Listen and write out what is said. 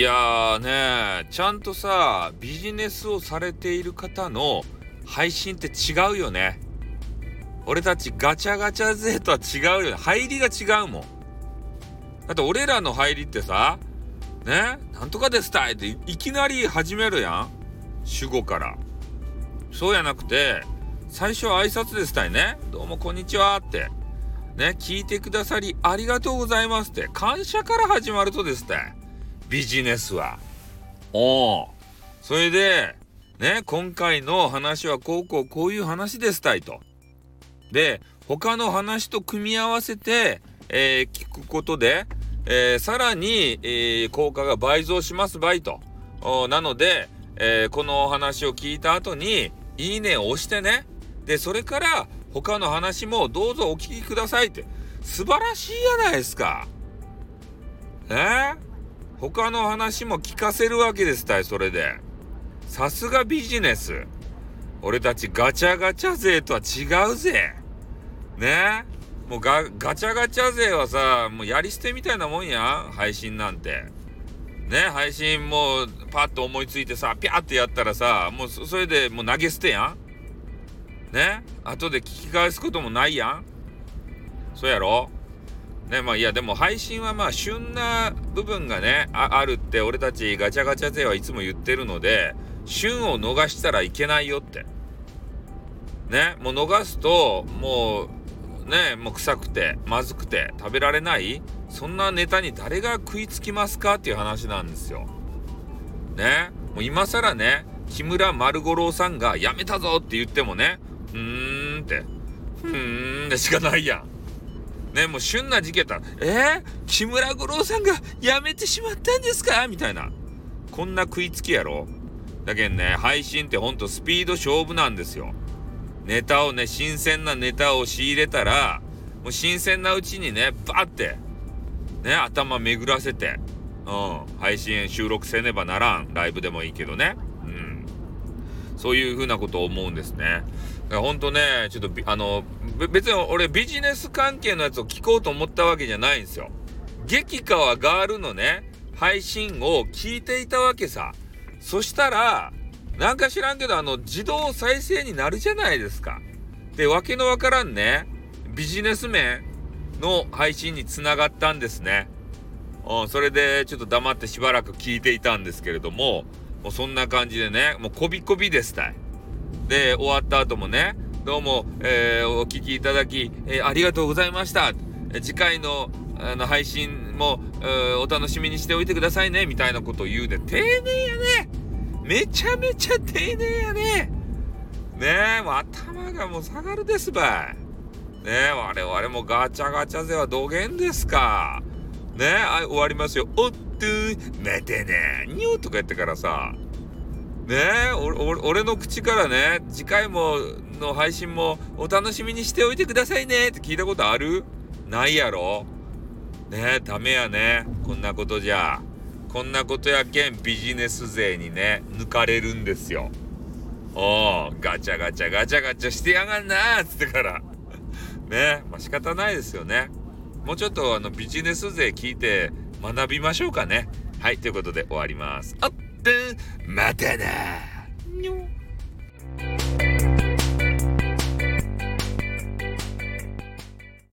いやーねちゃんとさビジネスをされている方の配信って違うよね。俺たちガチャガチャ勢とは違うよね。入りが違うもん。だって俺らの入りってさねなんとかですたいっていきなり始めるやん。主語から。そうやなくて最初は挨拶ですたいね。どうもこんにちはって。ね聞いてくださりありがとうございますって。感謝から始まるとですたい。ビジネスはおおそれでね今回の話はこうこうこういう話ですたいとで他の話と組み合わせて、えー、聞くことでえー、さらに、えー、効果が倍増しますばいと。なので、えー、このお話を聞いた後に、いいねを押してね。で、それから他の話もどうぞお聞きくださいって。素晴らしいやないですか。えー、他の話も聞かせるわけですたい、それで。さすがビジネス。俺たちガチャガチャ勢とは違うぜ。ね？もうガチャガチャ勢はさ、もうやり捨てみたいなもんや、配信なんて。ね、配信もうパッと思いついてさ、ピャーってやったらさ、もうそれでもう投げ捨てやん。ね、後で聞き返すこともないやん。そうやろ？ね、まあいやでも配信はまあ旬な部分がねあるって俺たちガチャガチャ勢はいつも言ってるので旬を逃したらいけないよって。ね。もう逃すともうねもう臭くてまずくて食べられないそんなネタに誰が食いつきますかっていう話なんですよ。ね。もう今更ね木村丸五郎さんが辞めたぞって言ってもねうーんって。ふーんでしかないやん。ねもう旬な事件だえー、木村五郎さんが辞めてしまったんですか？みたいなこんな食いつきやろ？だけどね配信ってほんとスピード勝負なんですよ。ネタをね、新鮮なネタを仕入れたら、もう新鮮なうちにね、バーって、ね、頭巡らせて、うん、配信収録せねばならん。ライブでもいいけどね。そういうふうなことを思うんですね。だからほんとね、ちょっと、あの、別に俺ビジネス関係のやつを聞こうと思ったわけじゃないんですよ。激川ガールのね、配信を聞いていたわけさ。そしたら、なんか知らんけど、あの、自動再生になるじゃないですか。で、わけのわからんね、ビジネス面の配信につながったんですね。うん、それでちょっと黙ってしばらく聞いていたんですけれども、もうそんな感じでね、もうこびこびですたい。で、終わった後もね、どうも、えー、お聞きいただき、えー、ありがとうございました。次回のあの配信も、えー、お楽しみにしておいてくださいね、みたいなことを言うで、丁寧やね。めちゃめちゃ丁寧やね。ねえ、もう頭がもう下がるですばい。ねえ、我々もガチャガチャ勢はどげんですか。ね、はい、終わりますよ。おっと待てねにょとか言ってからさ。ねえ、俺の口からね、次回もの配信もお楽しみにしておいてくださいねって聞いたことある？ないやろねえ、ダメやね。こんなことじゃ。こんなことやけんビジネス勢にね、抜かれるんですよ。おおガチャガチャガチャガチャしてやがんなーっつってから。ね、まあ仕方ないですよね。もうちょっとあのビジネス勢聞いて学びましょうかね。はい、ということで終わります。あって、またな